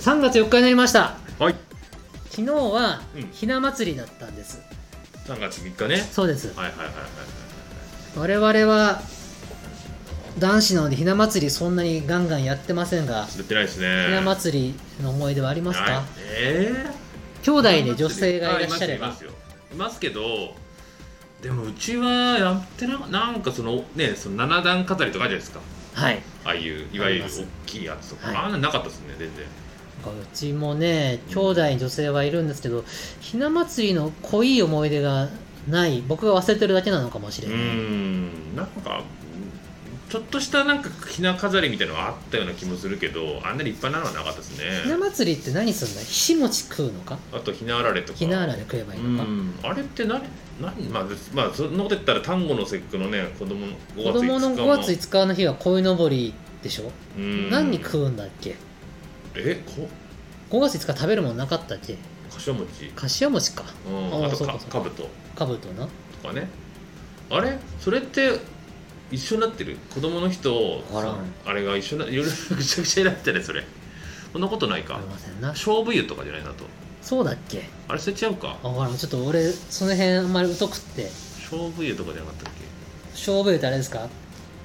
3月4日になりました。はい。昨日はうん。ひな祭りだったんです、3月3日ね。そうです。はいはいはいはい我々は男子なのでひな祭りそんなにガンガンやってませんが滑ってないですね。ひな祭りの思い出はありますか、はいえ兄弟ーで女性がいらっしゃれば。あいますよ。いますよいますけどでもうちはやってななんかそのねその七段飾りとかあるじゃないですか。はい。ああいういわゆるあります。大きいやつとか、はい。あんなのなかったですね全然うちもね兄弟に女性はいるんですけどひな祭りの濃い思い出がない僕が忘れてるだけなのかもしれない、ん。なんかちょっとしたなんかひな飾りみたいなのがあったような気もするけどあんなに立派なのはなかったですひなね祭りって何するんだひし餅食うのか？あとひなあられとか。ひなあられ食えばいいのか、うん。あれって何？何？まあ、まあ、そんなこと言ったら端午の節句のね子供の5月5日子供の5月も5日の日は鯉のぼりでしょ、うん。何食うんだっけ？えこ5月5日食べるもんなかったっけ？柏餅。かしわ餅か。うん、ああとかかぶとか。ぶとな。とかね。あれ？それって一緒になってる？子供の人あれが一緒ないろいろぐちゃぐちゃになってねそれ。そんなことないか。ありませんな。勝負湯とかじゃないなと。そうだっけ？あれそれ違うか。あほらちょっと俺その辺あんまり疎くって。勝負湯とかじゃなかったっ勝負湯ってあれですか？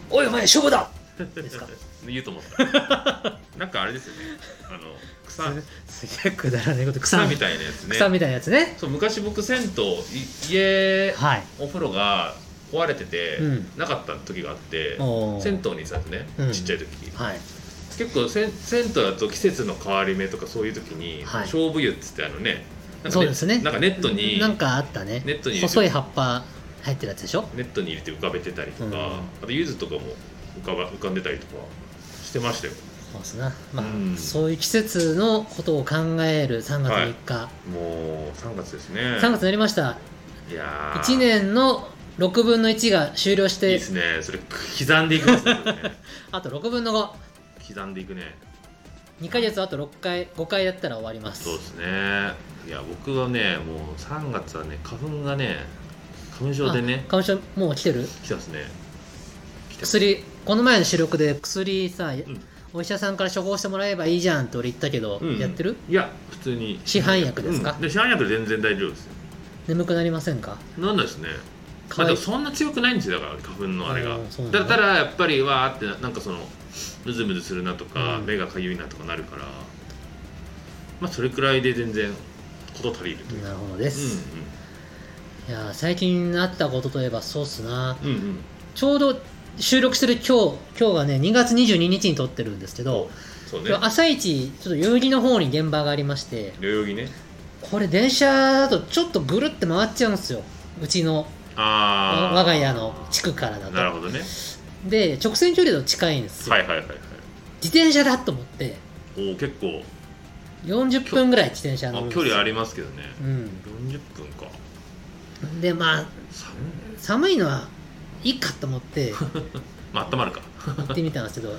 おいお前勝負だ！ですか？け言うと思った。なんかあれですよね。あの草。すげえくだらないこと。草草みたい。なやつね。草みたいなやつね。そう昔僕銭湯い家はいお風呂が壊れてて、うん。なかった時があって銭湯に行ってたんですね、うん。ちっちゃい時。はい。結構せん銭湯だと季節の変わり目とかそういう時に、はい。勝負湯っつってあのねなんかそうですね。なんかネットになんかあったね。ネットに細い葉っぱ入ってるやつでしょ？ネットに入れて浮かべてたりとか、うん。あと柚子とかも浮かば浮かんでたりとかしてましたよ。そうですなまあ、うん。そういう季節のことを考える3月3日、もう3月ですね。3月になりました。いやー。1年の6分の1が終了しいいてですね。それ刻んでいきますね。それねあと6分の刻んでいくね。52ヶ月あと6回5回やったら終わります。そうですね。いや僕はねもう3月はね花粉がね花粉症でね。あ花粉症もう来てる？来てますね薬この前の収録で薬さ、ん。お医者さんから処方してもらえばいいじゃんって俺言ったけど、うん。やってる？いや普通に。市販薬ですか？うん。で市販薬で全然大丈夫ですよ。眠くなりませんか？なんですね。まあでもそんな強くないんですよだから花粉のあれが。だ。ったらやっぱりわーってななんかそのムズムズするなとか、うん。目がかゆいなとかなるから。まあそれくらいで全然事足りるという。なるほどうです、いやー最近あったことといえばそうっすな。うんうんうん。ちょうど収録してる今日今日がね2月22日に撮ってるんですけど、ね。朝一ちょっと代々木の方に現場がありまして代々木ね。これ電車だとちょっとぐるって回っちゃうんですよ。うちの我が家の地区からだと。なるほどね。で直線距離だと近いんですよ、はいはいはいはい。自転車だと思って。おお結構。40分ぐらい自転車乗あるんですよ。距離ありますけどね。うん。40分か。でまあ寒いのはいいかと思って。まあ温まるか。行ってみたんですけど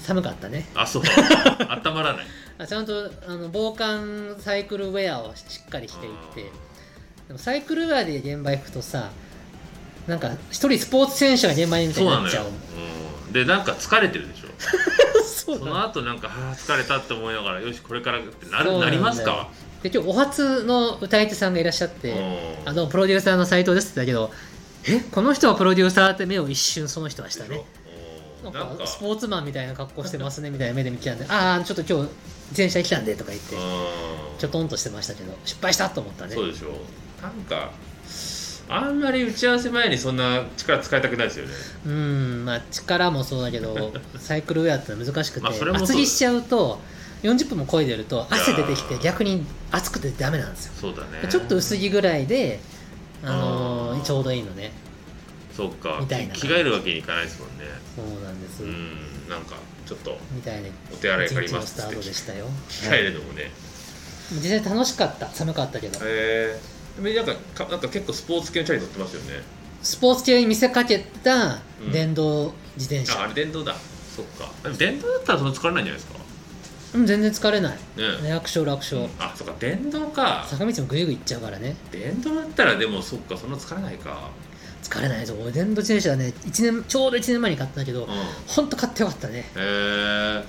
寒かったね。あそう。温まらない。あちゃんとあの防寒サイクルウェアをしっかり着ていって。でもサイクルウェアで現場行くとさなんか一人スポーツ選手が現場にみたいになっちゃう、うん、でなんか疲れてるでしょ。そうその後なんかはあ疲れたって思いながらよしこれからってなるなりますか？で今日お初の歌い手さんがいらっしゃってうん。あのプロデューサーの斉藤ですって言ったけどえこの人はプロデューサーって目を一瞬その人はしたね。なんかか。スポーツマンみたいな格好してますねみたいな目で見てたんでああちょっと今日自転車来たんでとか言ってうんちょとんとしてましたけど失敗したと思ったね。そうでしょなんかあんまり打ち合わせ前にそんな力使いたくないですよね。うんまあ力もそうだけど サイクルウェアって難しくて、厚着しちゃうと40分も漕いでると汗出てきて逆に暑くてダメなんですよ。そうだね。ちょっと薄着ぐらいで、あのーちょうどいいのね。そうか。みたいな着替えるわけにいかないですもんね。そうなんです、うんなんかちょっとみたいな。お手洗い一借りますたよ。着替えるのもね。実際楽しかった。寒かったけど。へえでもなんかかなんか結構スポーツ系のチャリ乗ってますよね。スポーツ系に見せかけたうん。電動自転車、ああれ電動だ。そっか。電動だったらそんな疲れないんじゃないですかうん、全然疲れない。ね。楽勝楽勝、あそっか電動か。坂道もグイグイ行っちゃうからね。電動だったらでもそっかそんな疲れないか。疲れないぞ。俺電動自転車はね1年ちょうど1年前に買ったんだけどうん。ほんと買ってよかったね。へえ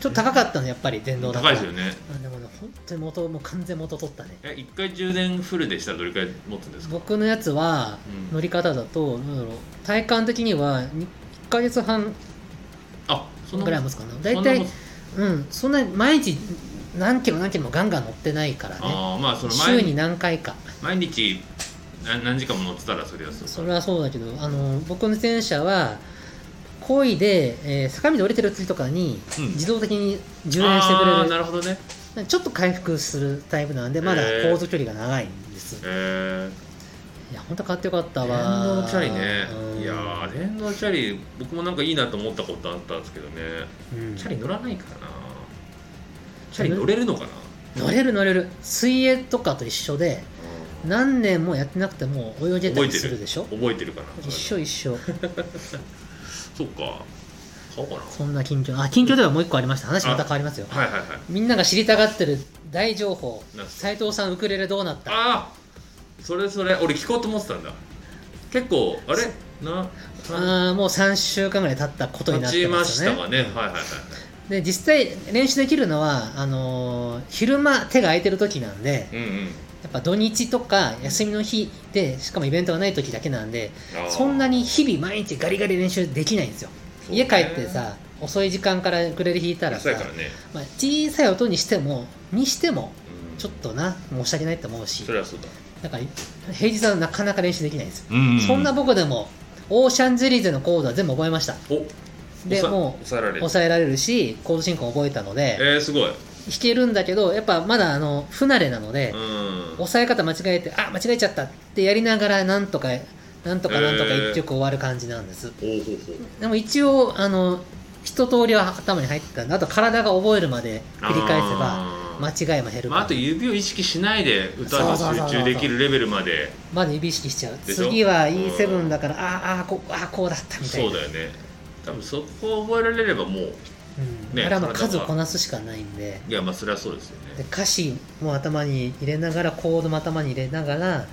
ちょっと高かったのやっぱり電動だから。高いですよね。あでもね本当に元もう完全元取ったね。え一回充電フルでしたらどれくらい持つんですか？僕のやつはうん。乗り方だと、なんだろう体感的には1ヶ月半あそぐらい持つかな。大体うん。そんなに毎日何キロ何キロもガンガン乗ってないからね。ああまあその週に何回か。毎日何何時間も乗ってたらそれはそうそれはそうだけどあの僕の自転車は漕いで、えー坂道降りてる時とかにうん。自動的に充電してくあーれる、なるほどね。ちょっと回復するタイプなんでまだへー。航続距離が長いんです、えいや本当買ってよかったー、わ。電動チャリね。うん。いやー電動チャリ僕もなんかいいなと思ったことあったんですけどね。うん。チャリ乗らないからな。チャリ乗れるのかな、乗れる乗れる。水泳とかと一緒で何年もやってなくても泳げたり覚えてる？するでしょ？覚えてるかな？一緒一緒。そっか。買おうかな。そんな近況。あ近況ではもう一個ありました。話また変わりますよ。はいはいはい。みんなが知りたがってる大情報。なんすか？斉藤さんウクレレどうなった？ああそれそれ俺聞こうと思ってたんだ。結構あれ？な？あーもう3週間ぐらい経ったことになってますよね。したかね。はいはいはいで実際練習できるのはあのー昼間手が空いてる時なんでうんうん。やっぱ土日とか休みの日でしかもイベントがない時だけなんであー。そんなに日々毎日ガリガリ練習できないんですよ。そうね。家帰ってさ遅い時間からウクレレ弾いたらさそうやからね、まあ、小さい音にしてもにしてもうん。ちょっとな申し訳ないと思うし。それはそうだだから平日はなかなか練習できないんですよ、うんそんな僕でもオーシャンゼリーゼのコードは全部覚えました。でもう抑えられる。しコード進行覚えたのでえー、すごい。弾けるんだけどやっぱまだあの不慣れなので、うん。押さえ方間違えてあ間違えちゃったってやりながらなんとかなんとかなんとか一曲終わる感じなんです、おうほうほう。でも一応あの一通りは頭に入ってたんであと体が覚えるまで繰り返せば間違いも減るまあ、あと指を意識しないで歌に集中できるレベルまで。まだ指意識しちゃう。次は E7 だからああこうあーこうだったみたいな。そうだよね。多分そこを覚えられればもううん、ねあれはもう体が数をこなすしかないんで。いやまあそれはそうですよでね歌詞も頭に入れながらコードも頭に入れながら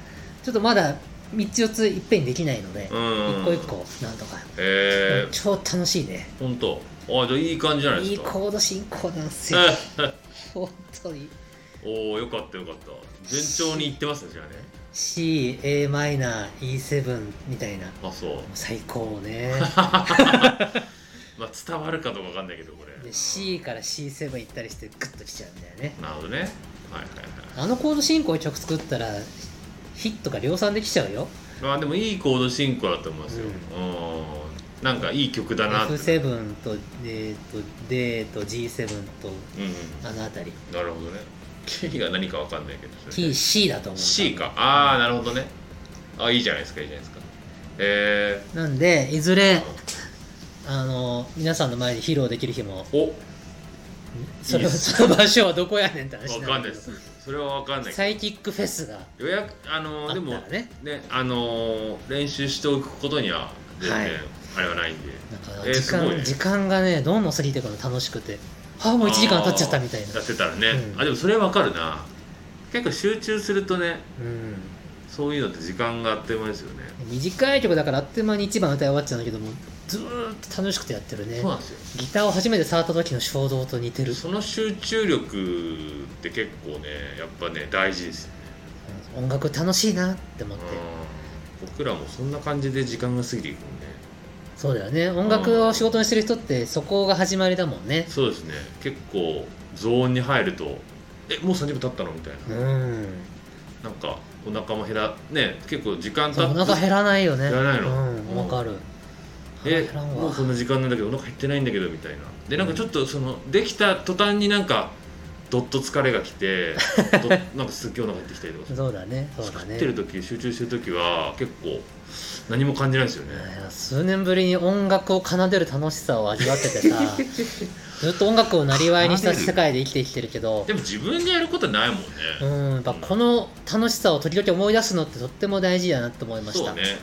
ちょっとまだ3つ4ついっぺんにできないので、うん。一個一個なんとか、えー、超楽しいね。本当。あじゃあいい感じじゃないでいいすかコード進行なんですよ 本当におおよかったよかった。順調にいってますねじゃあね。C、a マイナー E7 みたいな。あそう。最高ね。まあ伝わるかどうかわかんないけどこれ。で C から C7 行ったりしてグッときちゃうんだよね。なるほどね。はいはいあのコード進行で曲作ったらヒットが量産できちゃうよ。はいまあでもいいコード進行だと思いますよ、うん、なんかいい曲だなって。F7 と D と D と G7 とうんあの辺り。なるほどね。K が何かわかんないけど。それ TC だと思う C か。ああなるほどね。あいいじゃないですかいいじゃないですか。えなんでいずれあの皆さんの前で披露できる日もー、それその場所はどこやねんってお話わかんないです。それはわかんないけど。サイキックフェスが予約あのあーでもね。ねあのー練習しておくことには全然、はいあれはないんで。なんかえー時間,、すごいね。時間がねどんどん過ぎていくの楽しくて。ああもう1時間経っちゃったみたいな。やってたらね、うん。あでもそれわかるな。結構集中するとねうん。そういうのって時間があっという間ですよね。短い曲だからあっという間に1番歌い終わっちゃうんだけどもずーっと楽しくてやってるね。そうなんですよ。ギターを初めて触った時の衝動と似てる。その集中力って結構ねやっぱね大事ですよね、音楽楽しいなって思って。うん僕らもそんな感じで時間が過ぎていくもんねそうだよね。音楽を仕事にしてる人ってそこが始まりだもんね。そうですね。結構ゾーンに入るとえもう30分経ったの？みたいな。うん。なんかお腹も減らね結構時間経そうお腹減らないよね。減らないの？うんわかる。えもうこんな時間なんだけどお腹減ってないんだけどみたいなでなんかちょっとそのできた途端になんかどっと疲れが来て どなんかすっげえお腹減ってきたりとかそうだねそうだね。作ってる時集中してる時は結構何も感じないですよね。数年ぶりに音楽を奏でる楽しさを味わっててさ ずっと音楽をなりわいにした世界で生きてきてるけどでも自分でやることないもんね、うんやっぱこの楽しさを時々思い出すのってとっても大事だなと思いました、そうね。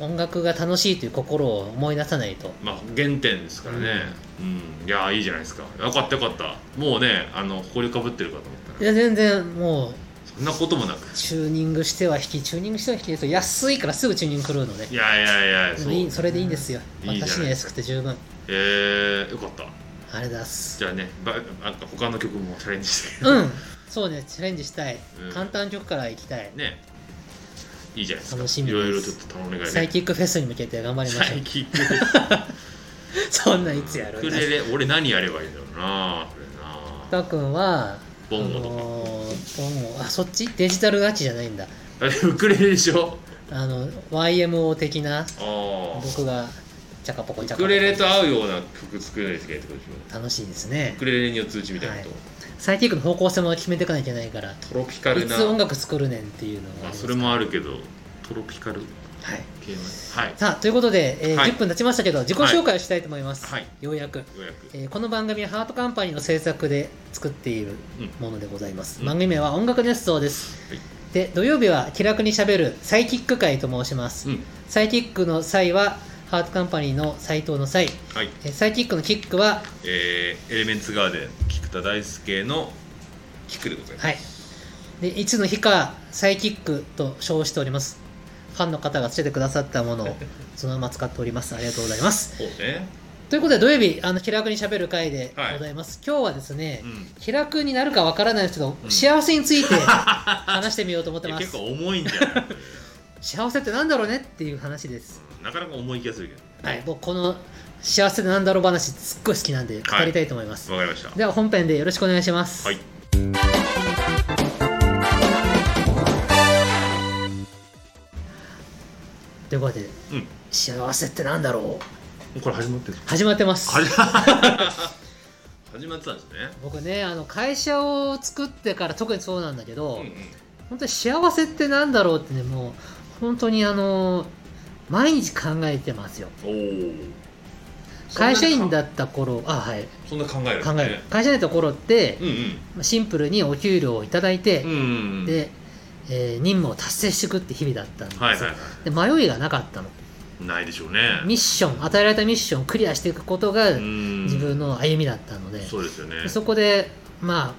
音楽が楽しいという心を思い出さないと。まあ原点ですからね。うん、いやーいいじゃないですか。よかったよかった。もうねあの埃かぶってるかと思ったら。いや全然もうそんなこともなく。チューニングしては弾きチューニングしては弾きですよ安いからすぐチューニング来るのでいやいやいやでもいいそれでいいんですよ。いいじゃない私には安くて十分。えー、よかった。ありがとうございます。じゃあねばなんか他の曲もチャレンジして。うん。そうねチャレンジしたい、うん。簡単曲からいきたい。ね。いいじゃないですか。楽しみいろいろちょっと頼みがい。ねサイキックフェスに向けて頑張りましょうサイキック そんないつやるウクレレ俺何やればいいんだろうなこれな。たくんはボンゴとか。あのーボンゴ。あそっち？デジタル楽器じゃないんだ。あ れウクレレでしょ？あの YMO 的な僕がチャカポコチャカポコ。ウクレレと合うような曲作らないといけないってことでしょ？楽しいですね。ウクレレによってうちみたいなこと、はい。サイキックの方向性も決めていかなきゃいけないからトロピカルな。音楽作るねんっていうのがあそれもあるけどトロピカル。はいはい。さあということで、えーはい。10分経ちましたけど自己紹介をしたいと思います、はい。ようやく、ようやく。えーこの番組はハートカンパニーの制作で作っているうんものでございます、うん。番組名は音楽熱奏です、はい。で土曜日は気楽にしゃべるサイキック会と申します、うん。サイキックの際はハートカンパニーの斎藤の際、はい。えーサイキックのキックはえー、エレメンツガーデン菊田大輔のキックでございます。はい。でいつの日かサイキックと称しておりますファンの方がつけてくださったものを そのまま使っております。ありがとうございます。そうね。ということで土曜日あの気楽にしゃべる会でございます、今日はですね、うん。気楽になるかわからないですけど、うん。幸せについて 話してみようと思ってます。結構重いんじゃない幸せってなんだろうねっていう話です、うん。なかなか重い気がするけど。はい。僕この幸せってなんだろう話すっごい好きなんで語りたいと思います、わかりました。では本編でよろしくお願いします。はいということでうん。も幸せってなんだろう？うこれ始まってる。始まってます。始 始まってたんですね。僕ねあの会社を作ってから特にそうなんだけど、うんうん。本当に幸せってなんだろうってねもう本当にあの毎日考えてますよ。会社員だった頃あはい。そんな考える考える。会社員だった頃ってうんうん。まあシンプルにお給料をいただいて、うんうんうん。で、えー任務を達成していくって日々だったんです。よ、はいはいはで迷いがなかったの。いないでしょうね。ミッション与えられたミッションをクリアしていくことがうん。自分の歩みだったので、そうですよね。でそこでまあ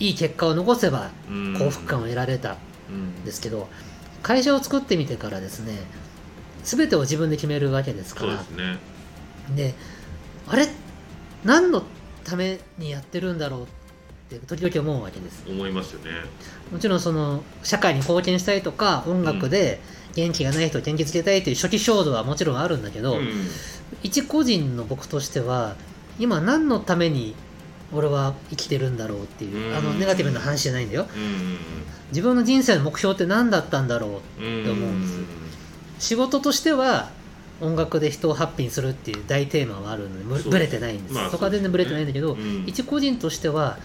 いい結果を残せばうん。幸福感を得られたうんんですけど会社を作ってみてからですね全てを自分で決めるわけですかそうらですね。であれ？何のためにやってるんだろう？って時々思うわけです。思いますよね。もちろんその社会に貢献したいとか音楽で元気がない人を元気づけたいという初期衝動はもちろんあるんだけど、うん。一個人の僕としては今何のために俺は生きてるんだろうっていう、うん。あのネガティブな話じゃないんだよ。うん。自分の人生の目標って何だったんだろううんって思うんです仕事としては音楽で人をハッピーにするっていう大テーマはあるのでぶれてないんです、まあそこは全然ぶれてないんだけど、うん。一個人としては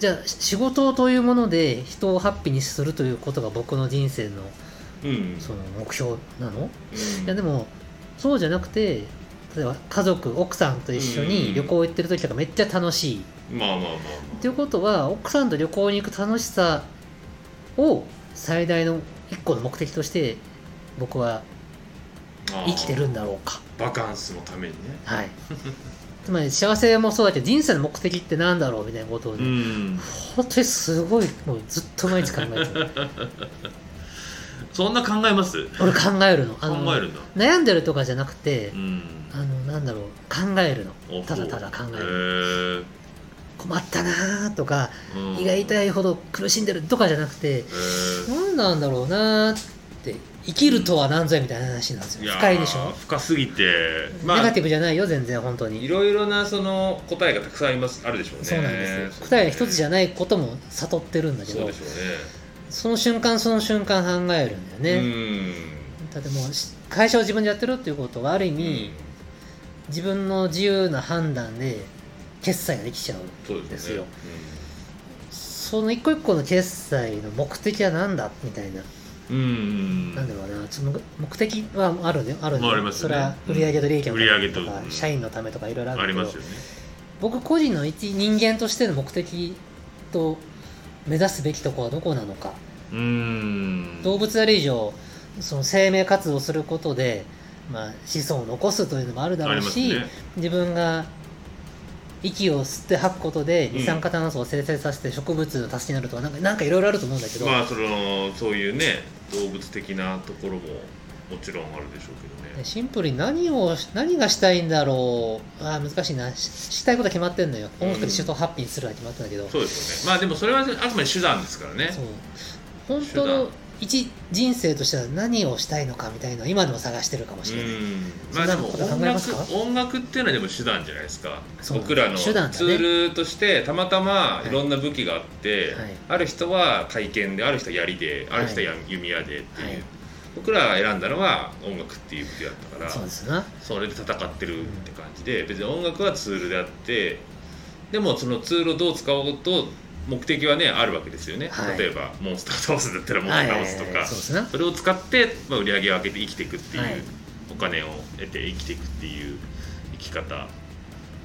じゃあ仕事というもので人をハッピーにするということが僕の人生のうん。その目標なの、うん。いやでもそうじゃなくて例えば家族奥さんと一緒に旅行行ってる時とかめっちゃ楽しい、まあまあまあまっていうことは奥さんと旅行に行く楽しさを最大の一個の目的として僕はあ生きてるんだろうか。バカンスのためにね。はい つまり幸せもそうだけど人生の目的ってなんだろうみたいなことをね、うん。本当にすごいもうずっと毎日考えてる。そんな考えます？俺考えるの。あ考の？悩んでるとかじゃなくてう、ん。あのなんだろう考えるの。おただただ考えへるー。困ったなーとかうん。胃が痛いほど苦しんでるとかじゃなくて何なんだろうなーって生きるとは何ぞやみたいな話なんですよ。深いでしょ、深すぎてまあネガティブじゃないよ全然本当いにろいろなその答えがたくさんありますあるでしょうね。そうなんです答えが一つじゃゃないことも悟ってるんだけど。そうでしょその瞬間その瞬間考えるんだようねね、だってもうし会社を自分でやってるっていうことはある意うん。味、自分の自由な判断で決済ができちゃうそうですよね。その一個一個の決済の目的は何だ？みたいな、うん。うんなんだろうなその目的はあるね。あるんだまあありますよね。それは売上と利益のためととか、うん社員のためとかいろいろあるけど。ありますよね。僕個人の一人間としての目的と目指すべきところはどこなのか。うん。動物ある以上その生命活動をすることで、まあ、子孫を残すというのもあるだあろうし、ね。自分が息を吸って吐くことでん。二酸化炭素を生成させて植物の助けになるとかなんかなんかいろいろあると思うんだけど、まあそのそういうね動物的なところももちろんあるでしょうけどね。シンプルに何を何がしたいんだろう。あー難しいな。ししたいことは決まってんのよ。音楽でシュートハッピーにするは決まってんだけど、そうですよね。まあでもそれはあくまで手段ですからね。そう。本当の一人生としては何をしたいのかみたいなのを今でも探してるかもしれない、うん。まあでも音楽音楽っていうのはでも手段じゃないですか。僕らのツールとしてたまたまいろんな武器があって、はい。ある人は体験である人は槍である人はや弓矢でっていう、はい。僕らが選んだのは音楽っていう武器だったからそうですな。それで戦ってるって感じで別に音楽はツールであってでもそのツールをどう使おうと目的はねあるわけですよね、はい。例えばモンスター倒すだったらモンスター倒すとか、それを使って、まあ、売り上げを上げて生きていくっていう、はい。お金を得て生きていくっていう生き方。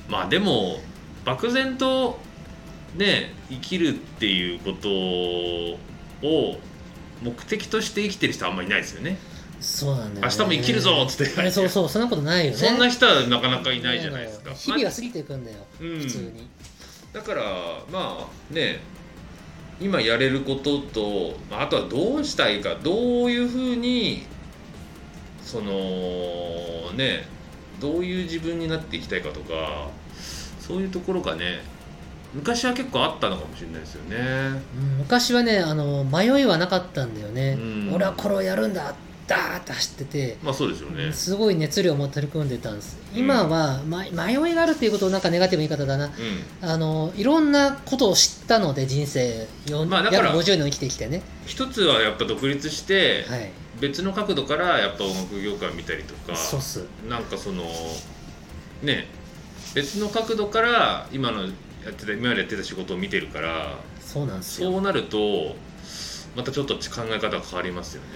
まあでも漠然とね生きるっていうことを目的として生きてる人はあんまりいないですよね。そうなんだよ、ね、明日も生きるぞっつって。あれそうそうそんなことないよね。そんな人はなかなかいないじゃないですか。日々は過ぎていくんだよ、うん。普通にだからまあね今やれることとまああとはどうしたいかどういうふうにそのねどういう自分になっていきたいかとかそういうところがね昔は結構あったのかもしれないですよね。うん昔はねあの迷いはなかったんだよね、うん俺はこれをやるんだダーッと走ってて、まあそうですよね。すごい熱量を持って取り組んでたんです。今は、ま、迷いがあるっていうことをなんかネガティブな言い方だな。うあのいろんなことを知ったので人生よ、まあだから約50年を生きてきてね、ん、一つはやっぱ独立してはい、別の角度からやっぱ音楽業界を見たりとかそうっす。なんかそのね別の角度から今のやってた今までやってた仕事を見てるからそうなんですよ。そうなるとまたちょっと考え方が変わりますよね。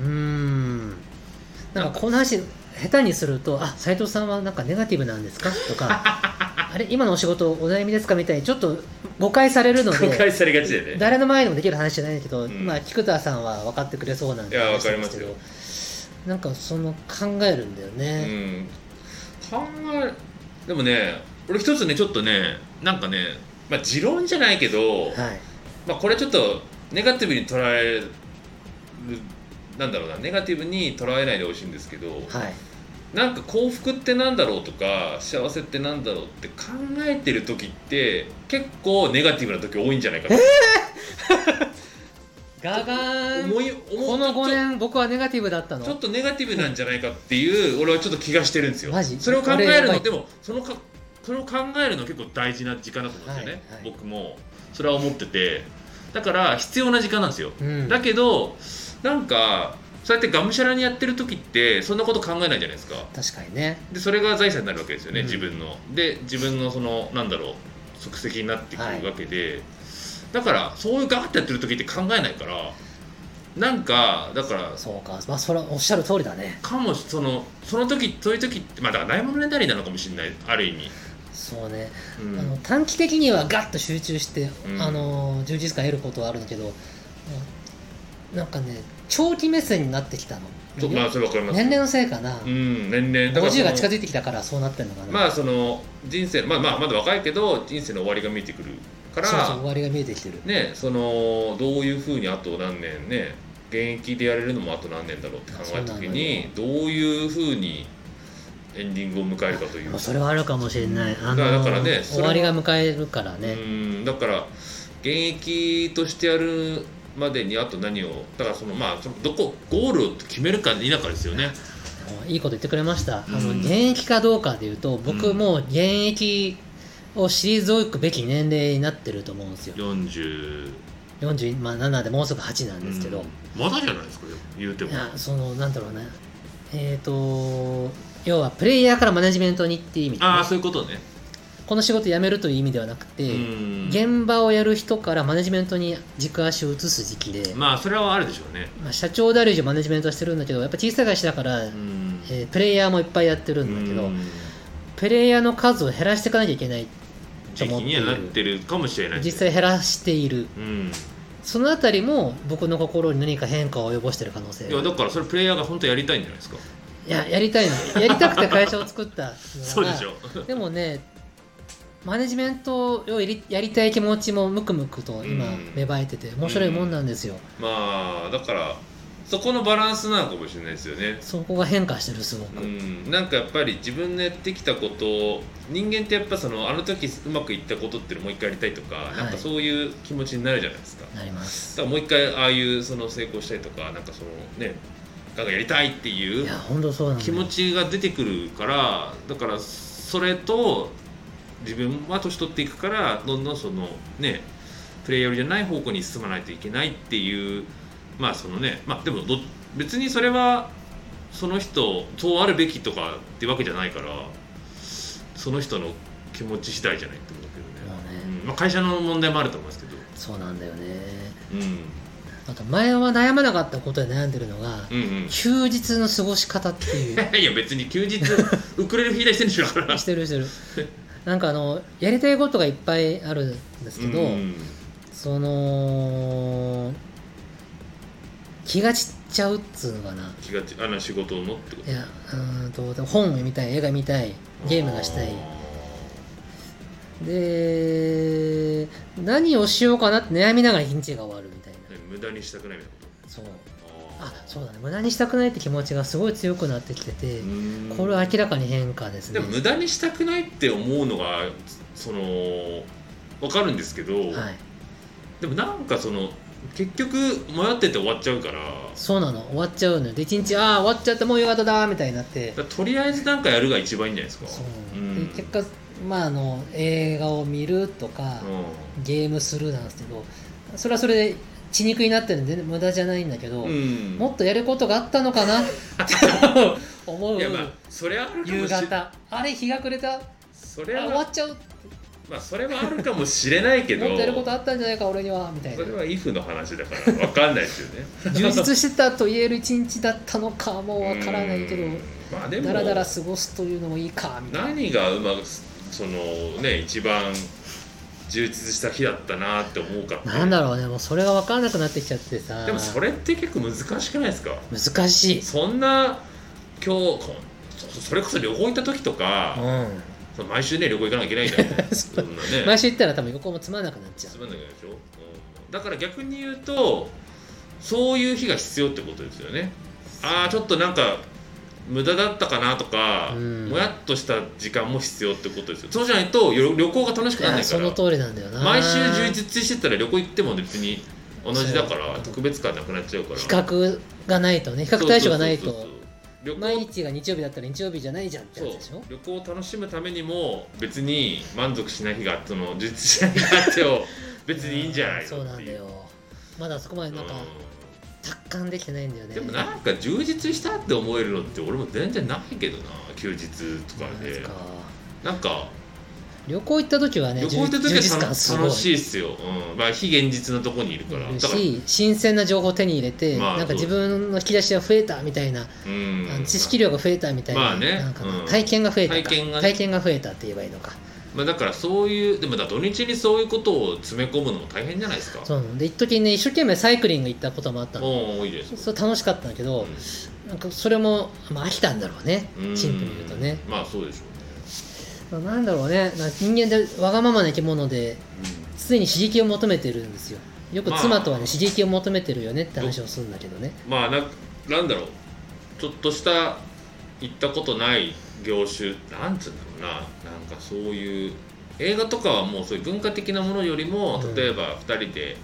うーんなんかこの話下手にすると「あ斉藤さんはなんかネガティブなんですか?」とか「あれ今のお仕事お悩みですか?」みたいにちょっと誤解されるので誤解されがちでね。誰の前でもできる話じゃないんだけど、んまあ菊田さんは分かってくれそうなんでいや話したんですけどわかなんかその考えるんだようね、ん、考えでもね俺一つねちょっとねなんかね、まあ、持論じゃないけど、はいまあ、これちょっとネガティブに捉えるなんだろうなネガティブに捉えないでほしいんですけど、はい。なんか幸福ってなんだろうとか幸せってなんだろうって考えてる時って結構ネガティブな時多いんじゃないかな、ガガーン。思い思この5ちょ年僕はネガティブだったの。ちょっとネガティブなんじゃないかっていう俺はちょっと気がしてるんですよ。マジ？それを考えるのでもそのかそれを考えるの結構大事な時間だと思うんですよね、はいはい。僕も。それは思っててだから必要な時間なんですよ、うん。だけどなんかそうやってがむしゃらにやってる時ってそんなこと考えないじゃないですか。確かにね。でそれが財産になるわけですよね、うん。自分の。で自分のそのなんだろう足跡になってくるわけで、だからそういうガーッてやってる時って考えないからなんかだからそうか。まあそれはおっしゃる通りだね。かもしそのその時そういう時ってまあだからないものねだりなのかもしれないある意味、そうね、うん。あの短期的にはガッと集中して、うん。あの充実感得ることはあるんだけどうん。なんかね長期目線になってきたの。とまあそれわかります。年齢のせいかな、うん年々だからそ50のが近づいてきたからそうなってんのかな、まあその人生まあまあまだ若いけど人生の終わりが見えてくるからそうそう終わりが見えてきてる。ねそのどういうふうにあと何年ね現役でやれるのもあと何年だろうって考えた時にどういうふうにエンディングを迎えるかという。まあそれはあるかもしれない、あのだからだからね終わりが迎えるからうね、んだから現役としてやるまでにあと何をだからそのまあそのどこゴールを決めるか否かですよね。いいこと言ってくれました、あのうん。現役かどうかでいうと僕うん。もう現役を退くべき年齢になってると思うんですよ。40 47でもうすぐ8なんですけど、うん。まだじゃないですか言うても。いやそのなんだろうねえっ、と要はプレイヤーからマネジメントにっていう意味でね、ああそういうことね。この仕事辞めるという意味ではなくて、うん。現場をやる人からマネジメントに軸足を移す時期で、まあそれはあるでしょうね。まあ、社長である以上マネジメントはしてるんだけどやっぱ小さい会社だから、うん。えープレイヤーもいっぱいやってるんだけど、うん。プレイヤーの数を減らしていかなきゃいけないと時期思っている。にはなってるかもしれない実際減らしている。うん。そのあたりも僕の心に何か変化を及ぼしてる可能性。いやだからそれプレイヤーが本当やりたいんじゃないですかいややりたいのやりたくて会社を作ったのが。そうでしょ。でもねマネジメントをやりやりたい気持ちもムクムクと今うん。芽生えてて面白いもんなんですよ、まあだからそこのバランスなのかもしれないですよね。そこが変化してるすごく、うん、なんかやっぱり自分のやってきたことを人間ってやっぱそのあの時うまくいったことっていうのをもう一回やりたいとか、い。なんかそういう気持ちになるじゃないですか。なります。だからもう一回ああいうその成功したりとかなんかそのねかやりたいっていいう気持ちが出てくるからだからそれと自分は年取っていくからどんどんそのねプレイヤーじゃない方向に進まないといけないっていうまあそのねまあでもど別にそれはその人そうあるべきとかってわけじゃないからその人の気持ち次第じゃないと思うけどね。ね、うん。まあ、会社の問題もあると思いますけど、そうなんだよね。うん、あと前は悩まなかったことで悩んでるのが、うんうん。休日の過ごし方っていう。いや別に休日ウクレレ弾いたりしてるんでしょ。だからしてるしてる。なんかあのやりたいことがいっぱいあるんですけど、うんその気が散っちゃうっつうのかな。気がちあの仕事のってこと。いやうーんと本読みたい映画見たいゲームがしたい。で何をしようかなって悩みながら一日が終わる無駄にしたくないみたいなそう。ことあそうだね。無駄にしたくないって気持ちがすごい強くなってきてて、ーこれは明らかに変化ですね。でも無駄にしたくないって思うのがその分かるんですけど、はい。でもなんかその結局迷ってて終わっちゃうから。そうなの。終わっちゃうのよ。で一日ああ終わっちゃった。もう夕方だみたいになって。とりあえずなんかやるが一番いいんじゃないですか？そう、ん。で結果まああの映画を見るとか、ゲームするなんですけどそれはそれで血肉になってるんで無駄じゃないんだけど、うん、うんもっとやることがあったのかなって 思ういやまあそれはある夕方。あれ日が暮れた？あそれ終わはっちゃう？まあそれはあるかもしれないけど。もっとやることあったんじゃないか俺にはみたいな。それは if の話だから分かんないですよね。充実してたと言える一日だったのかもうわからないけどうん。まあでもだらだら過ごすというのもいいかみたいな。何がうまくそのね一番充実した日だったなって思うかなんだろうねもうそれが分からなくなってきちゃってさ。でもそれって結構難しくないですか？難しい。そんな今日こそそれこそ旅行行った時とか、うん。毎週ね旅行行かなきゃいけないじゃない そんなね。毎週行ったら多分横もつまんなくなっちゃう。つまんないでしょ、うん。だから逆に言うとそういう日が必要ってことですよね。ああちょっとなんか無駄だったかなとか、うん。もやっとした時間も必要ってことですよ。そうじゃないと旅旅行が楽しくいならないから。やその通りなんだよな。毎週充実してたら旅行行っても別に同じだから特別感なくなっちゃうから。比較がないとね。比較対象がないと。毎日が日曜日だったら日曜日じゃないじゃんってでしょ？旅行を楽しむためにも別に満足しない日がその充実しない日があっても別にいいんじゃないのそうなんだよ。まだそこまでなんか達観できてないんだよね。うんでもなんか充実したって思えるのって俺も全然ないけどな休日とかで。なんか。なんか旅行行った時はね旅行行った時充実は感すごい。楽しいっすよ、うん。まあ、非現実のとこにいるから。し新鮮な情報を手に入れて、まあなんか自分の引き出しが増えたみたいな、うん。知識量が増えたみたいな,、まあね。なんか体験が増えたか。体験がね。が増えたって言えばいいのかまあ、だからそういうでもだ土日にそういうことを詰め込むのも大変じゃないですか。そうで一時ね一生懸命サイクリング行ったこともあったのいいですそれ楽しかったんだけど、なんかそれも、まあ、飽きたんだろうね。うん。シンプルに言うとね、まあそうでしょう。ねまあなんだろうね。人間でわがままな生き物でうん常に刺激を求めてるんですよ。よくまあ妻とはね、刺激を求めてるよねって話をするんだけどね。まあななんだろう。ちょっとした行ったことない業種なんつうんだろうななんかそういう映画とかはもうそういう文化的なものよりもうん。例えば2人で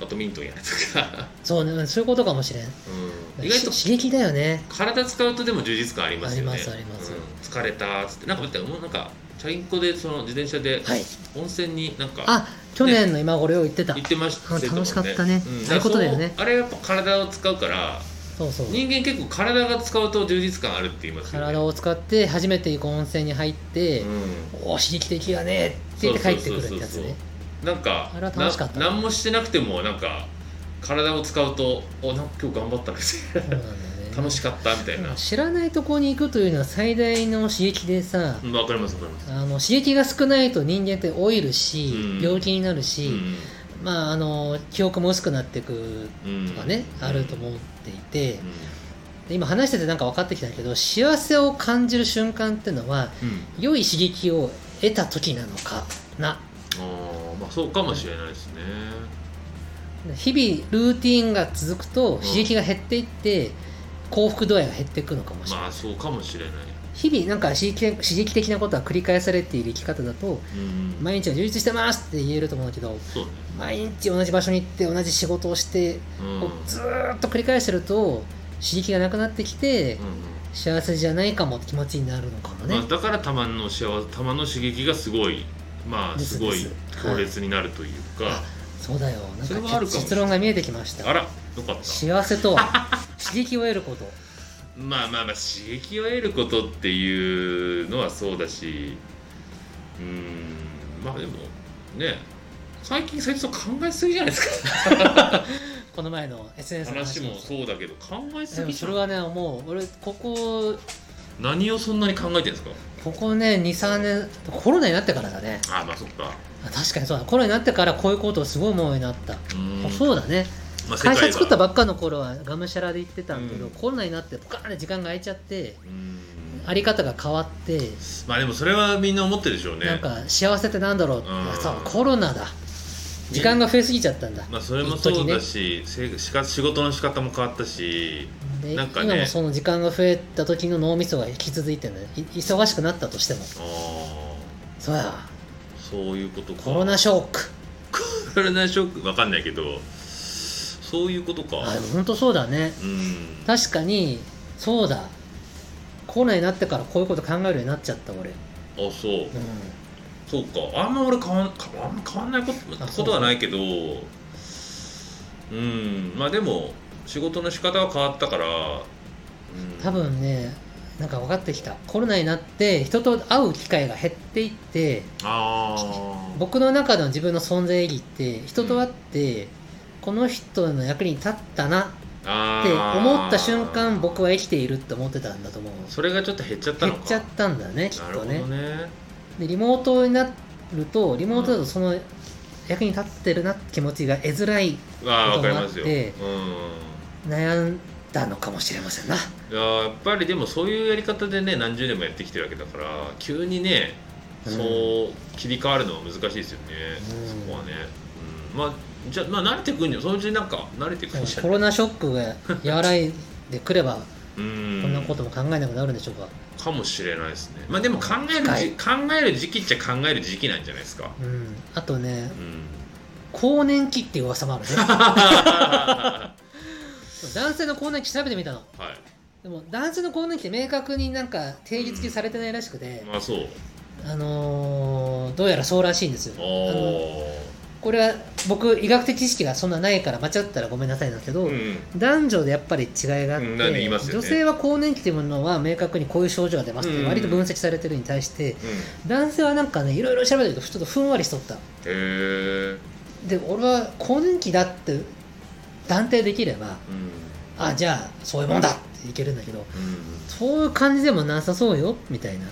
バドミントンやるとか、そうねそういうことかもしれん。うん、意外とし刺激だよね。体使うとでも充実感ありますよね。ありますあります。うん。疲れたっつって。なんか待ってもうなんかチャリンコでその自転車ではい。温泉になんかあ去年の今頃よう言ってた、行ってましたあ楽しかったね。うん。そういうことだよね。あれやっぱ体を使うからそうそう。人間結構体が使うと充実感あるって言いますよね。体を使って初めて行く温泉に入って、うん。お刺激的だねって言って帰ってくるってやつね。なんかあれは楽しかった。な何もしてなくてもなんか体を使うとおなんか今日頑張ったね。そうなんだよね。楽しかったみたいな。知らないとこに行くというのは最大の刺激でさ、うんわかりますわかります。あの刺激が少ないと人間って老いるし、うん。病気になるし、うんまああの記憶も薄くなっていくうんとかね、うん。あると思っていて、うで今話しててなんか分かってきたけど幸せを感じる瞬間っていうのはんうん。良い刺激を得た時なのかな。あーまあそうかもしれないですね。日々ルーティンが続くと刺激が減っていって幸福度合いが減っていくのかもしれない、まあそうかもしれない。日々なんか刺激刺激的なことは繰り返されている生き方だとうん毎日は充実してますって言えると思うけどそうね毎日同じ場所に行って同じ仕事をしてうん。ずーっと繰り返してると刺激がなくなってきてうんうん。幸せじゃないかもって気持ちになるのかもね。まあ、だから玉の幸せ玉の刺激がすごいまあですすごい強烈になるというか、あそうだよ。なんそれはあるか結論が見えてきました。あらよかった。幸せとは 刺激を得ること。まあまあまあ刺激を得ることっていうのはそうだしうーん。まあでもね最近斉藤さん考えすぎじゃないですか？この前の SNS の話もそう。だけど考えすぎそれはねもう俺ここ何をそんなに考えてるんですか？ここね23年コロナになってからだね。ああまあそっか。あ確かにそうだ。コロナになってからこういうことをすごい思うようになった、そうだね。まあ会社作ったばばっかの頃はがむしゃらで行ってたんだけど、うん。コロナになってポカーンって時間が空いちゃってあり方が変わって、まあでもそれはみんな思ってるでしょうね。なんか幸せってなんだろう。そうコロナだ時間が増えすぎちゃったんだ、まあそれもそうだし、せしか仕事の仕方も変わったしでなんかね。今もその時間が増えた時の脳みそが引き続いてる忙しくなったとしても。あそうや。あそういうことか。コロナショック。コロナショック？わかんないけどそういうことか。あでも本当そうだね。うん。確かにそうだ。コロナになってからこういうこと考えるようになっちゃった俺、あそう。うん、そうか。あんま俺変わんかあんま変わんないことあことはないけどうん。まあでも仕事の仕方は変わったから、うん、多分ねなんか分かってきた。コロナになって人と会う機会が減っていってああ僕の中での自分の存在意義って人と会って、この人の役に立ったなって思った瞬間僕は生きているって思ってたんだと思う。それがちょっと減っちゃったのか。減っちゃったんだねきっなるほどとねねでリモートになるとリモートだとその役に立ってるなって気持ちが得づらいことがあってうん。悩んだのかもしれませんな。いややっぱりでもそういうやり方でね何十年もやってきてるわけだから急にねうん。そう切り替わるのは難しいですよね、うん。そこはね、うん、まあじゃあまあ慣れてくんじゃん。そのうちなんか慣れてくんじゃん。コロナショックが和らいでくればうん こんなことも考えなくなるんでしょうか、かもしれないですね。まあでも考えるはいじ、考える時期っちゃ考える時期なんじゃないですか。うん、あとねうん。更年期っていう噂もあるね。は 男性の更年期調べてみたの。い。でも男性の更年期って明確になんか定義付けされてないらしくて、まあそう。あのーどうやらそうらしいんですよ。おあのおこれは僕医学的知識がそんなないから間違ったらごめんなさいなんですけど、うん。男女でやっぱり違いがあって、ね。女性は更年期というものは明確にこういう症状が出ますってうん。割と分析されてるに対して、うん。男性はなんかねいろいろ調べてるとちょっとふんわりしとった。で俺は更年期だって断定できればうん。あじゃあそういうもんだっていけるんだけどうん。そういう感じでもなさそうよみたいな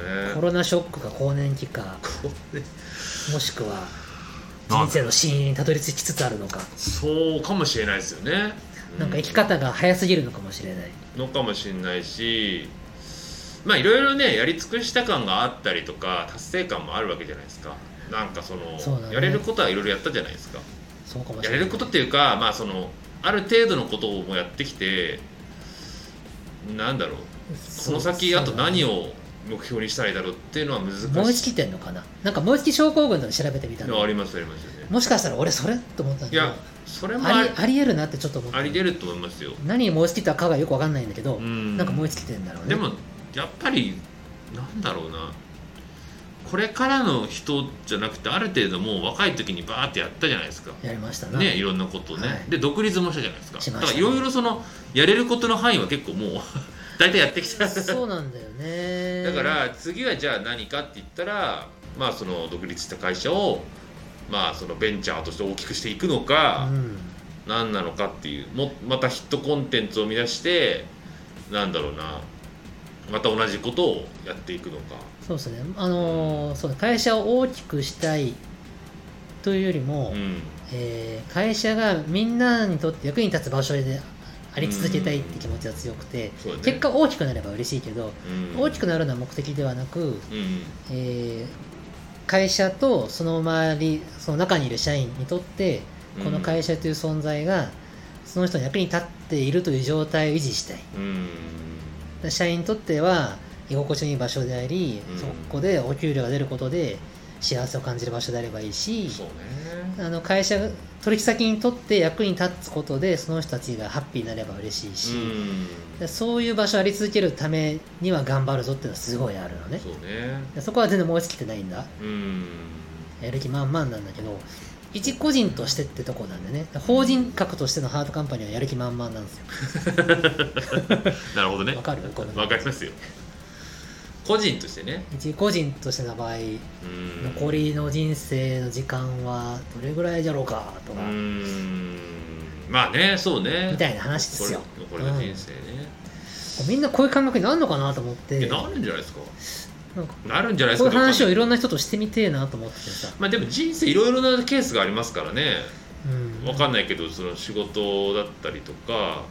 ね。コロナショックか更年期か。もしくはまあ人生の死因にたどり着きつつあるのか。そうかもしれないですよね。なんか生き方が早すぎるのかもしれない。のかもしれないしまあいろいろねやり尽くした感があったりとか達成感もあるわけじゃないですか。なんかそのね。やれることはいろいろやったじゃないですか。そうかもしれない。やれることっていうかまあそのある程度のことをもやってきてなんだろう。この先あと何をを目標にしたらいいだろうっていうのは難しい。燃え尽きてんのかな？なんか燃え尽き症候群とか調べてみたの？ありますありますよね。もしかしたら俺それ？と思ったんだけど。いやそれもありありえるなってちょっと思った。あり出ると思いますよ。何に燃え尽きたかがよくわかんないんだけど、うん。なんか燃え尽きてんだろうね。でもやっぱりなんだろうな。これからの人じゃなくてある程度もう若い時にバーってやったじゃないですか。やりましたな、ねいろんなことをね、はい。で独立もしたじゃないですか。しましだからいろいろそのやれることの範囲は結構もう大体やってきた。そうなんだよね。だから次はじゃあ何かって言ったらまあその独立した会社をまあそのベンチャーとして大きくしていくのか、うん。何なのかっていうもまたヒットコンテンツを生み出してなんだろうなまた同じことをやっていくのか。そうですね。あのーそう会社を大きくしたいというよりも、うん。えー会社がみんなにとって役に立つ場所であり続けたいって気持ちが強くて、そうだね。結果大きくなれば嬉しいけど、うん。大きくなるのは目的ではなく、うんえー会社とその周りその中にいる社員にとってこの会社という存在がその人の役に立っているという状態を維持したい。うん。社員にとっては居心地のいい場所であり、うん。そこでお給料が出ることで幸せを感じる場所であればいいしね。あの会社取引先にとって役に立つことでその人たちがハッピーになれば嬉しいし、でそういう場所あり続けるためには頑張るぞっていうのはすごいあるのね。そうね。でそこは全然燃え尽きてないんだ。うん。やる気満々なんだけど一個人としてってとこなんでね。法人格としてのハートカンパニーはやる気満々なんですよ。なるほどね。わかる？わかりますよ個人としてね。一個人としての場合うん。残りの人生の時間はどれぐらいじゃろうかとうか、ん。まあねそうね。みたいな話ですよ。これが人生ね、みんなこういう感覚になるのかなと思って。なるんじゃないですか。なんかなるんじゃないですかこういう話をいろんなな人としてみてえなと思っててさ、まあでも人生いろいろなケースがありますからね。うん、わかんないけどその仕事だったりとか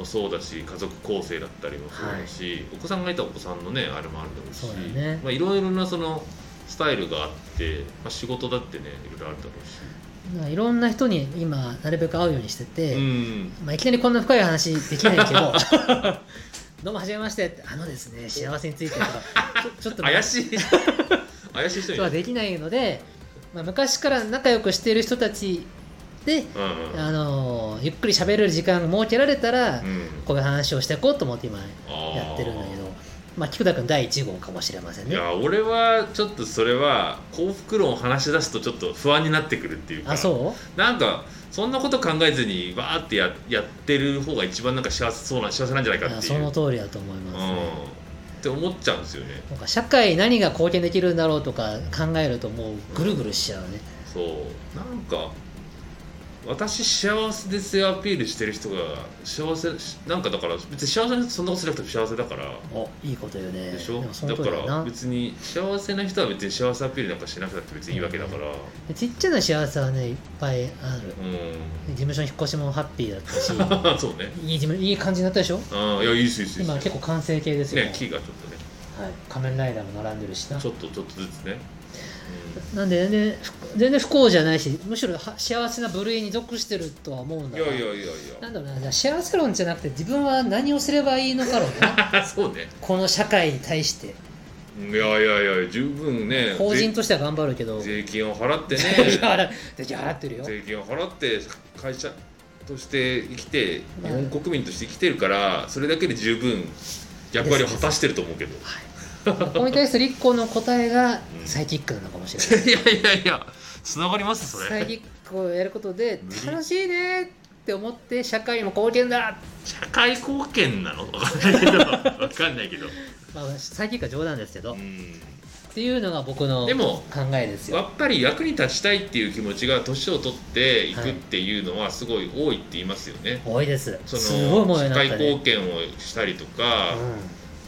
もそうだし家族構成だったりもそうだし、お子さんがいたらお子さんのねあれもあるだろうしいろいろなそのスタイルがあって、まあ、仕事だってねいろいろあるだろうし、いろんな人に今なるべく会うようにしてて、うん。まあ、いきなりこんな深い話できないけど どうもはじめましてってあのですね幸せについてとかちょっと怪しい。怪しい人はできないので、まあ、昔から仲良くしている人たちで、うんうん。あのゆっくり喋れる時間が設けられたら、うん。こういう話をしていこうと思って今やってるんだけどまあ菊田君第1号かもしれませんね。いや俺はちょっとそれは幸福論を話し出すとちょっと不安になってくるっていうか。あそう？なんかそんなこと考えずにわーってややってる方が一番なんか幸せそうな幸せなんじゃないかっていう。あその通りだと思います、ね。うん、って思っちゃうんですよね。なんか社会に何が貢献できるんだろうとか考えるともうぐるぐるしちゃうね、そう。なんか私幸せですよアピールしてる人が幸せなんかだから別に幸せな人そんなことしなくても幸せだから。おいいこと言うね。でしょ？だから別に幸せな人は別に幸せアピールなんかしなくたって別にいいわけだから。でちっちゃな幸せはねいっぱいある。う事務所に引っ越しもハッピーだったし。ん そうね。いい事務いい感じになったでしょ？ああいやいいですいいです今結構完成形ですよ、ね。木がちょっとね。はい、仮面ライダーも並んでるしな。ちょっとちょっとずつね、なんで全然不全然不幸じゃないしむしろは幸せな部類に属してるとは思うんうん、だがいやいやいやいなんだろうな。幸せ論じゃなくて自分は何をすればいいのかろうなやそうね。この社会に対して。いやいやいや十分ね。法人としては頑張るけど。税税金を払ってね。払 税金払ってるよ。税金を払って会社として生きてまあ。日本国民として生きてるからそれだけで十分役割を果たしてると思うけどここに対する一個の答えがサイキックなのかもしれない。いやいやいやつながりますそれ。サイキックをやることで無理。楽しいねって思って社会にも貢献だ、社会貢献なの？わかんないけど。わかんないけど、まあ、サイキックは冗談ですけど、っうん。ていうのが僕のでも考えですよ。やっぱり役に立ちたいっていう気持ちが年を取っていくっていうのはすごい多いって言いますよね。多いです。そのすごいものに社会なったね。貢献をしたりとか、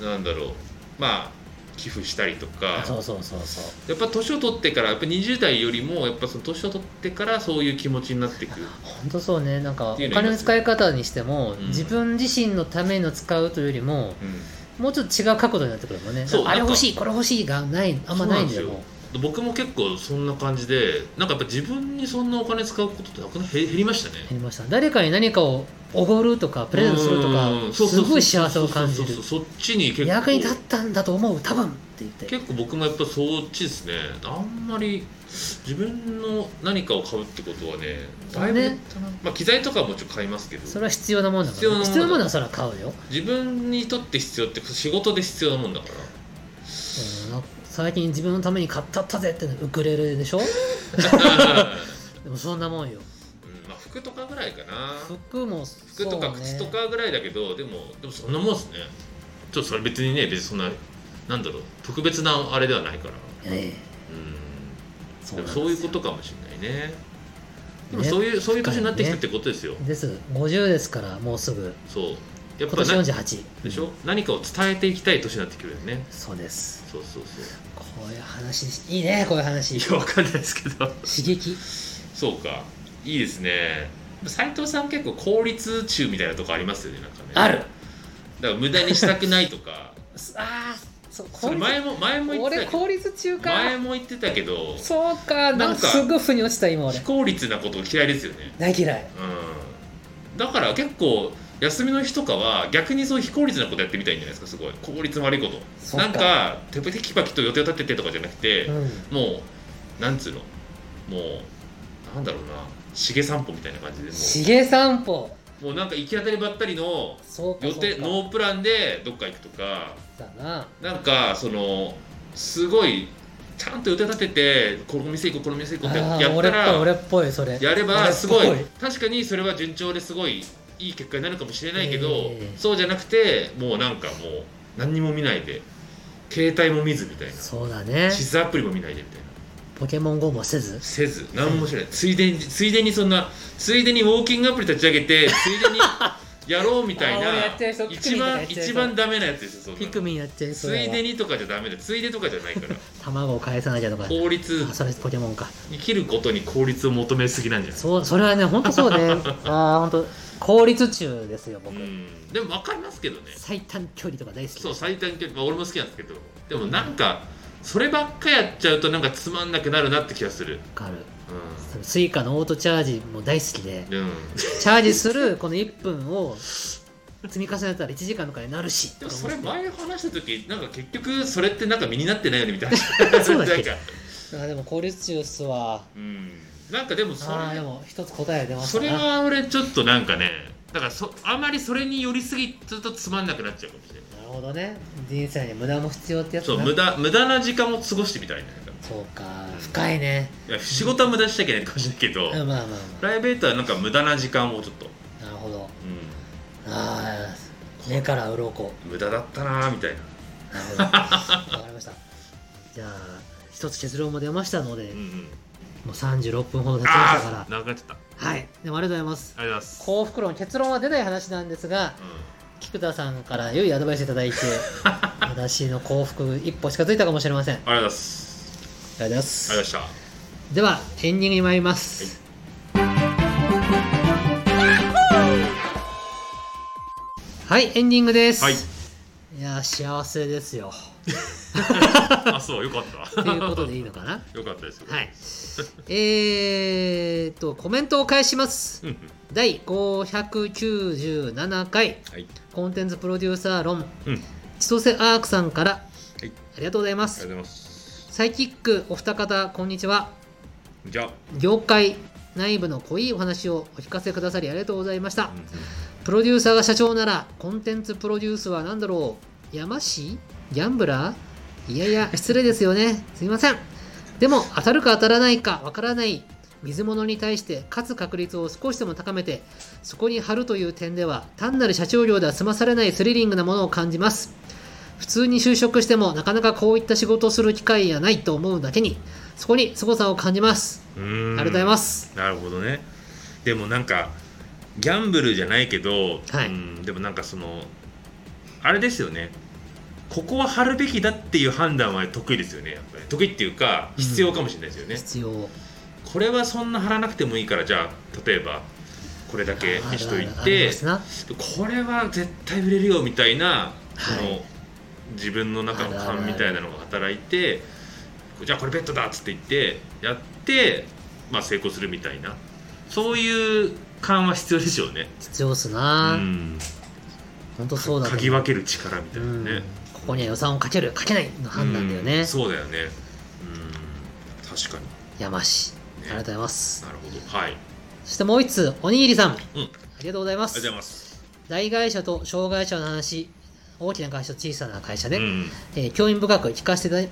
うなんだろう。まあ寄付したりとか。ん、そうそうそうそう。やっぱ年を取ってからやっぱ20代よりもやっぱその年を取ってからそういう気持ちになってくる。本当そうね。なんかお金の使い方にしても、うん。自分自身のための使うというよりもうん。もうちょっと違う角度になってくるもんね。あれ欲しいこれ欲しいがないあんまないんだよ僕も結構そんな感じでなんかやっぱ自分にそんなお金使うことってなくな減減りましたね。う減りました。誰かに何かをおごるとかプレゼントするとかうんすごい幸せを感じる。そっちに結構。役に立ったんだと思う多分って言って結構僕もやっぱそっちですね。あんまり自分の何かを買うってことはねだいぶね減ったな、まあ機材とかはもちろん買いますけど。それは必要なもんだから、必要なもんだ必要なものはそれは買うよ、自分にとって必要って仕事で必要なもんだから。うん最近自分のために買ったったぜってのウクレレでしょ？でもそんなもんよ。うんまあ服とかぐらいかな。服も服とか靴とかぐらいだけど、でもでもそんなもんですね。ちょっとそれ別にね別にそんななんだろう。特別なあれではないから。ええうん。でもそういうことかもしれないね。でもねそういうそういう年になってきたってことですよ、です。50ですからもうすぐ。そうやっ今年ぱな48でしょ、何かを伝えていきたい年になってくるよね。そうです。そうそうそう。こういう話いいねこういう話。いやわかんないですけど。刺激。そうか。いいですね。斉藤さん結構効率中みたいなとこありますよねなんかね。ある。だから無駄にしたくないとか。あーそう前も前も言ってた俺効率中か。前も言ってたけど。そうかなんかかすぐ腑に落ちた今俺。非効率なこと嫌いですよね。大嫌い。うん。だから結構休みの日とかは逆にそういう非効率なことやってみたいんじゃないですかすごい。効率悪いこと。なんかテキパキと予定を立ててとかじゃなくて、うん。もうなんつうの。もうなんだろうな。しげ散歩みたいな感じでもしげ散歩。うもうなんか行き当たりばったりの予定ノープランでどっか行くとか。だな。なんかそのすごいちゃんと予定立ててこの店行こうこの店行こうってあやったらー俺っぽい俺っぽいそれ。やればすごい。確かにそれは順調ですごいいい結果になるかもしれないけど、ええ。そうじゃなくてもうなんかもう何にも見ないで携帯も見ずみたいな。そうだね。地図アプリも見ないでみたいな。ポケモン GO もせず？せず。何もしない。ついでについでにそんなついでにウォーキングアプリ立ち上げてついでにやろうみたいな 一番一番ダメなやつですよピクミンやっちゃいそうついでにとかじゃダメだついでとかじゃないから。卵を返さなきゃとか。効率。あそれポケモンか。生きることに効率を求めすぎなんじゃない？そうそれはね本当そうね。ああ本当効率厨ですよ僕、うん。でも分かりますけどね。最短距離とか大好きそう最短距離、まあ、俺も好きなんですけど。でもなんかそればっかやっちゃうとなんかつまんなくなるなって気がする。わかる。 Suica のオートチャージも大好きで。うん、うん、チャージするこの1分を積み重ねたら1時間とかになるし。でもそれ前話した時なんか結局それってなんか身になってないよねみたいな。そうだっけ？なんか。あでも効率厨っすわ。うんなんかでもそれでも一つ答え出ましたそれなは俺ちょっとなんかねだからそあまりそれに寄りすぎるとつまんなくなっちゃうかもしれない。なるほどね。人生に無駄も必要ってやつなそう無駄無駄な時間を過ごしてみたいねそうか。深いね。いや仕事は無駄しちゃいけないかもしれないけど、うん。まあまあまプライベートはなんか無駄な時間をちょっと、あなるほど。うああ目から鱗。ん、無駄だったなーみたいな。なるほど。わかりました。じゃあ一つ結論も出ましたので、うんうんもう36分ほど経ちましたから。ああ長くなっちゃった。はい。でもありがとうございます。ありがとうございます、幸福論結論は出ない話なんですがう菊田さんから良いアドバイスいただいて 私の幸福一歩近づいたかもしれません。ありん、ありがとうございます。がとうございます。ありがとうございましではエンディングに参ります、はい、エンディングです、はいいや幸せですよ。た あそうよかった。ということでいいのかな？よかったです。よはい。えーっとコメントを返します。第597回。はい。コンテンツプロデューサー論。うん。千歳アークさんから。はい。ありがとうございまありがとうすございます。サイキックお二方こんにちは。じゃあ、業界内部の濃いお話をお聞かせくださりありがとうございました。うんうんプロデューサーが社長ならコンテンツプロデュースは何だろう？山師？ギャンブラー？いやいや失礼ですよね。すいません。でも当たるか当たらないかわからない。水物に対して勝つ確率を少しでも高めてそこに貼るという点では単なる社長業では済まされないスリリングなものを感じます。普通に就職してもなかなかこういった仕事をする機会がないと思うだけにそこに凄さを感じます。うーん。ありがとうございます。なるほどね。でもなんかギャンブルじゃないけど、はい。うんでもなんかそのあれですよね。ここは貼るべきだっていう判断は得意ですよねやっぱり。得意っていうか必要かもしれないですよね、必要。これはそんな貼らなくてもいいからじゃあ例えばこれだけにしといてこれは絶対売れるよみたいなその、はい自分の中の勘みたいなのが働いてじゃあこれベッドだっつって言ってやって、まあ、成功するみたいな。そういう勘は必要でしょうね。必要っすうな、ん、本当そうだと思う嗅ぎ分ける力みたいなうんね。ここには予算をかけるかけないの判断だよね、うんそうだよね。うん、確かに。山氏ねありがとうございますなるほど。はい。ありそしてもう一つおにぎりさん、うんありがとうございますがとうございます。大会社と障害者の話大きな会社と小さな会社で、うん、えー興味深く聞かせて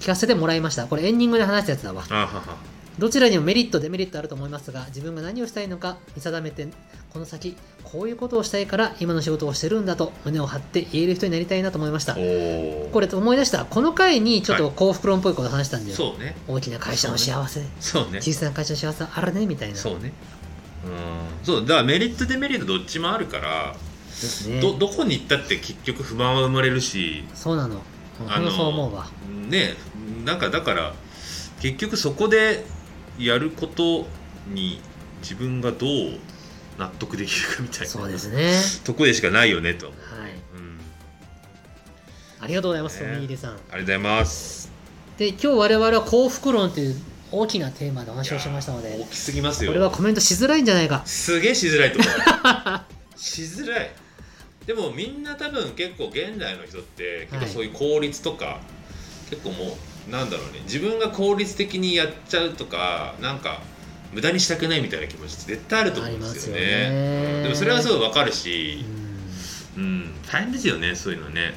聞かせてもらいましたこれエンディングで話したやつだわあはは。どちらにもメリットデメリットあると思いますが自分が何をしたいのか見定めてこの先こういうことをしたいから今の仕事をしてるんだと胸を張って言える人になりたいなと思いました。これ思い出したこの回にちょっとはい。幸福論っぽいこと話したんだよ、そうね。大きな会社の幸せ、そうね。小さな会社の幸せあるねみたいな。そうね。うん、そうだからメリットデメリットどっちもあるから、ね。どどこに行ったって結局不満は生まれるし。そうなの。あ本当そう思うわ。ねなんかだから結局そこでやることに自分がどう納得できるかみたいな。そうですね。とこでしかないよねと、はい。うん、ありがとうございます、ね。おにぎりさん。ありがとうございます。で、今日我々は幸福論という大きなテーマでお話をしましたので、大きすぎますよ。これはコメントしづらいんじゃないか。すげえしづらいと思う。しづらい。でもみんな多分結構現代の人って結構そういう効率とか、結構もうなんだろうね。自分が効率的にやっちゃうとかなんか無駄にしたくないみたいな気持ちって絶対あると思うんですよね。ねうんでもそれはすごいわかるうし、ん。うん、大変ですよねそういうのね。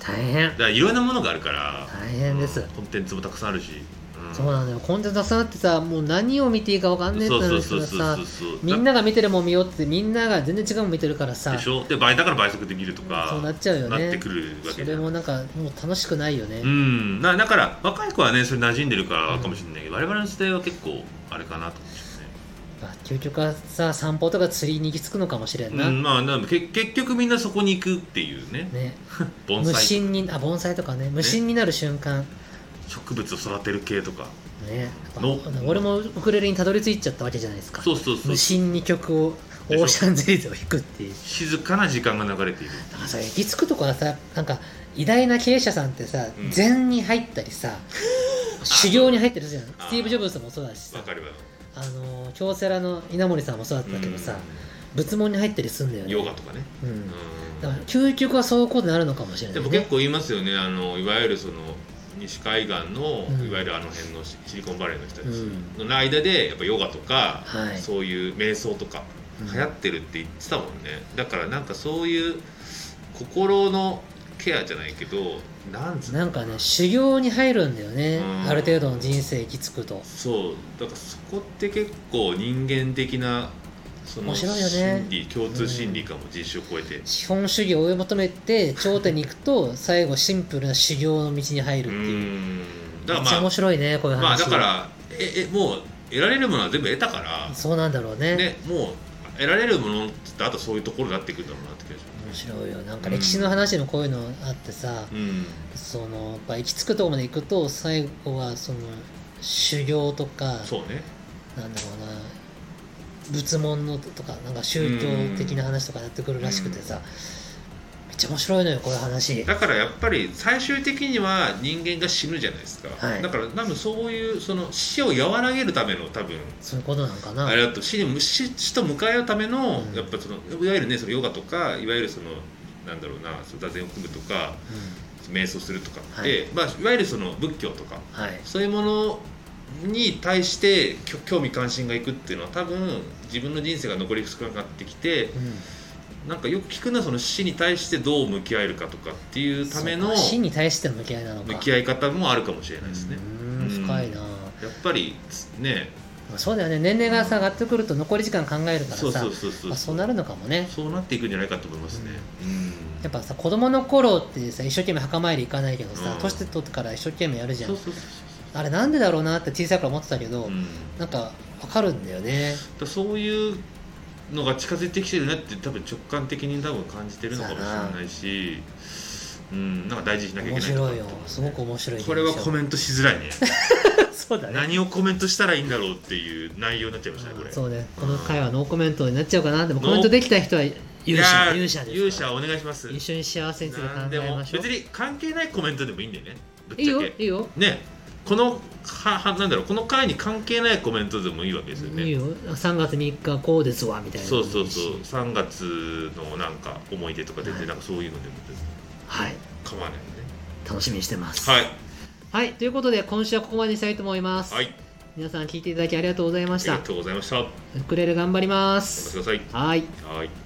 大変。だからいろんなものがあるから。大変です。うん。コンテンツもたくさんあるし、うんそうなんだよ。コンテンツたくさんあってさもう何を見ていいか分かんねえってなるけどそうそうそうさそうそう。みんなが見てるもん見ようってみんなが全然違うもん見てるからさでしょ？で倍だから倍速で見るとかそうなっちゃうよね。なってくるわそけじゃん。れもなんかもう楽しくないよね、うん。なだから若い子はねそれ馴染んでるからかもしれないけど、我々の時代は結構あれかなと思う究極はさ散歩とか釣りに行き着くのかもしれんな、うん、まあ結局みんなそこに行くっていうね。ね。無 盆栽心にあ盆栽とかね。無心になる瞬間植物を育てる系とか。ね。の。俺もウクレレにたどり着いちゃったわけじゃないですか。そうそうそう。無心に曲をオーシャンゼリーゼを弾くっていう。静かな時間が流れている。だからさ行き着くとこはさなんか偉大な経営者さんってさ、うん。禅に入ったりさ 修行に入ったりするじゃん。あスティーブ・ジョブズもそうだしさ。わかるわ。あの京セラの稲森さんもそうだったけどさ、仏門に入ったりすんだようんね。ヨガとかね、うん。うん。だから究極はそういうことになるのかもしれない、ね、でも結構言いますよね。あのいわゆるその西海岸の、うん。いわゆるあの辺のシシリコンバレーの人たちうん。の間でやっぱヨガとか、はい。そういう瞑想とかうん。流行ってるって言ってたもんね、だからなんかそういう心のケアじゃないけどなんな。んかね修行に入るんだよね、うん。ある程度の人生行き着くと。そう。だからそこって結構人間的なその面白いよね。心理共通心理かも、人種を超えて。資本主義を追い求めて頂点に行くと最後シンプルな修行の道に入るうっていう、ん。だからめっちゃ面ま白いねこういうあまあ話、だからええもう得られるものは全部得たから。そうなんだろうね。ねもう得られるものってあとそういうところになってくるんだろうなって気がし面白いよ。なんか歴史の話のこういうのあってさ、うん。そのやっぱ行き着くところまで行くと最後はその修行とかそうね。なんだろうな仏門のとかなんか宗教的な話とかやってくるらしくてさ、めっちゃ面白いのよこういう話。だからやっぱり最終的には人間が死ぬじゃないですか、はい。だから多分そういうその死を和らげるための多分そういうことなのかな。あれだと死に死死と向かい合うための、うん。やっぱそのいわゆるねそのヨガとかいわゆるそのなんだろうなその座禅を組むとか瞑想するとかって、はい。いまあ、いわゆるその仏教とかうん、はい。そういうものに対して興味関心がいくっていうのは多分自分の人生が残り少なくなってきてうん、なんかよく聞くのはその死に対してどう向き合えるかとかっていうための死に対しての向き合いなのか。向き合い方もあるかもしれないですね。うーん。深いな、やっぱりね。まあそうだよね。年齢がさ上がってくると残り時間考えるからさそうなるのかもね。そうなっていくんじゃないかと思いますね。うん。やっぱさ子供の頃ってさ一生懸命墓参り行かないけどさうん。年取ってから一生懸命やるじゃん。そうそうそうあれなんでだろうなって小さい頃思ってたけど、そう。うん。なんかわかるんだよね。だそういうのが近づいてきてるなって多分直感的に多分感じてるのかもしれないし、うん、なんか大事にしなきゃい面けないとか白いよ。すごく面白いこれはコメントしづらいね。そうだね。何をコメントしたらいいんだろうっていう内容になっちゃいましたねこれ。そうね。この回はノーコメントになっちゃうかなでもコメントできた人は勇者ー勇者です勇者お願いします。一緒に幸せについて考なんでもえましょう。別に関係ないコメントでもいいんだよね。ぶっいいよいいよ。ねこのははなんだろうこの回に関係ないコメントでもいいわけですよね。いいよ。3月3日こうですわみたいな。そうそうそう。3月のなんか思い出とか全然なんかそういうのでもはい。構わないんでね。楽しみにしてます。はい。はい、ということで今週はここまでにしたいと思います、はい。皆さん聞いていただきありがとうございました。ありがとうございました。おウクレレ頑張りま待ちすください。はい。はい。